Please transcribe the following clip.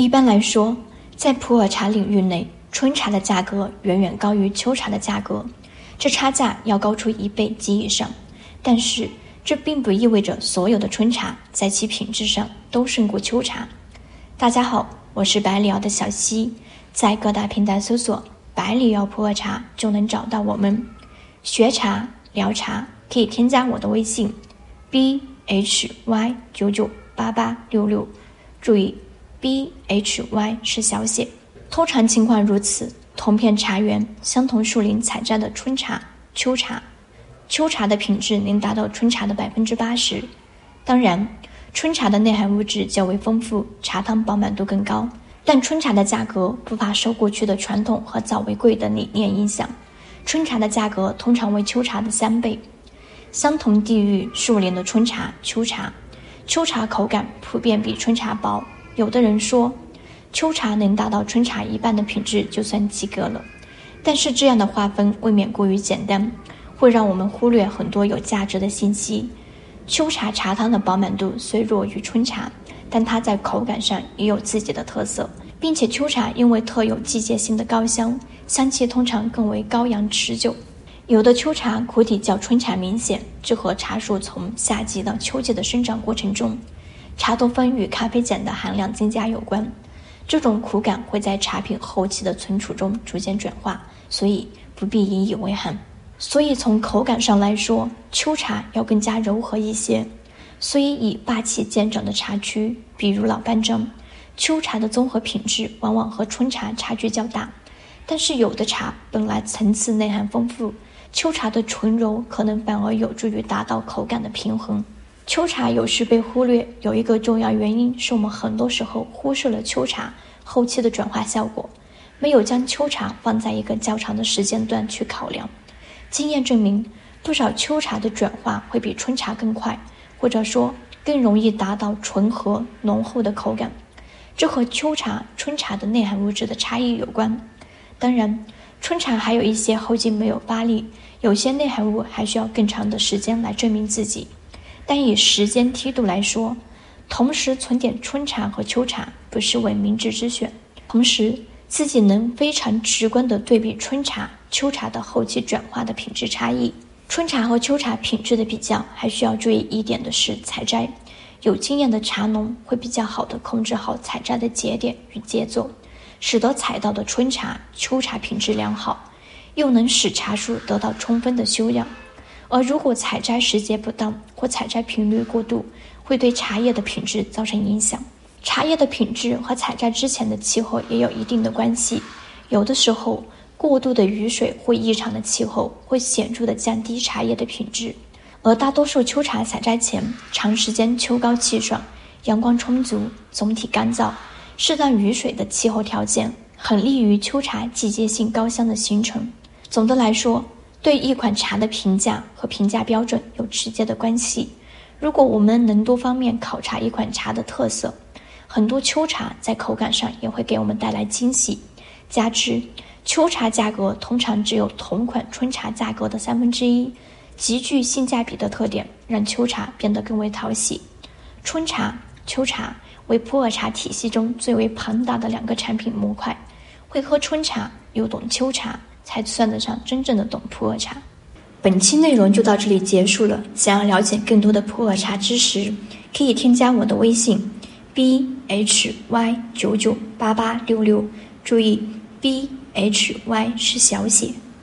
一般来说，在普洱茶领域内，春茶的价格远远高于秋茶的价格，这差价要高出一倍及以上。但是，这并不意味着所有的春茶在其品质上都胜过秋茶。大家好，我是百里瑶的小溪，在各大平台搜索“百里瑶普洱茶”就能找到我们。学茶聊茶可以添加我的微信：b h y 九九八八六六，注意。B H Y 是小写，通常情况如此。同片茶园，相同树林采摘的春茶、秋茶，秋茶的品质能达到春茶的百分之八十。当然，春茶的内含物质较为丰富，茶汤饱满度更高。但春茶的价格不乏受过去的传统和早为贵的理念影响，春茶的价格通常为秋茶的三倍。相同地域树林的春茶、秋茶，秋茶口感普遍比春茶薄。有的人说，秋茶能达到春茶一半的品质就算及格了，但是这样的划分未免过于简单，会让我们忽略很多有价值的信息。秋茶茶汤的饱满度虽弱于春茶，但它在口感上也有自己的特色，并且秋茶因为特有季节性的高香，香气通常更为高扬持久。有的秋茶苦体较春茶明显，这和茶树从夏季到秋季的生长过程中。茶多酚与咖啡碱的含量增加有关，这种苦感会在茶品后期的存储中逐渐转化，所以不必引以为憾。所以从口感上来说，秋茶要更加柔和一些。所以以霸气见长的茶区，比如老干章，秋茶的综合品质往往和春茶差距较大。但是有的茶本来层次内涵丰富，秋茶的纯柔可能反而有助于达到口感的平衡。秋茶有时被忽略，有一个重要原因是我们很多时候忽视了秋茶后期的转化效果，没有将秋茶放在一个较长的时间段去考量。经验证明，不少秋茶的转化会比春茶更快，或者说更容易达到醇和浓厚的口感。这和秋茶、春茶的内含物质的差异有关。当然，春茶还有一些后劲没有发力，有些内含物还需要更长的时间来证明自己。但以时间梯度来说，同时存点春茶和秋茶不失为明智之选。同时，自己能非常直观地对比春茶、秋茶的后期转化的品质差异。春茶和秋茶品质的比较，还需要注意一点的是采摘。有经验的茶农会比较好的控制好采摘的节点与节奏，使得采到的春茶、秋茶品质良好，又能使茶树得到充分的休养。而如果采摘时节不当或采摘频率过度，会对茶叶的品质造成影响。茶叶的品质和采摘之前的气候也有一定的关系。有的时候，过度的雨水或异常的气候会显著的降低茶叶的品质。而大多数秋茶采摘前，长时间秋高气爽、阳光充足、总体干燥、适当雨水的气候条件，很利于秋茶季节性高香的形成。总的来说。对一款茶的评价和评价标准有直接的关系。如果我们能多方面考察一款茶的特色，很多秋茶在口感上也会给我们带来惊喜。加之秋茶价格通常只有同款春茶价格的三分之一，极具性价比的特点让秋茶变得更为讨喜。春茶、秋茶为普洱茶体系中最为庞大的两个产品模块，会喝春茶又懂秋茶。才算得上真正的懂普洱茶。本期内容就到这里结束了。想要了解更多的普洱茶知识，可以添加我的微信：b h y 九九八八六六。注意，b h y 是小写。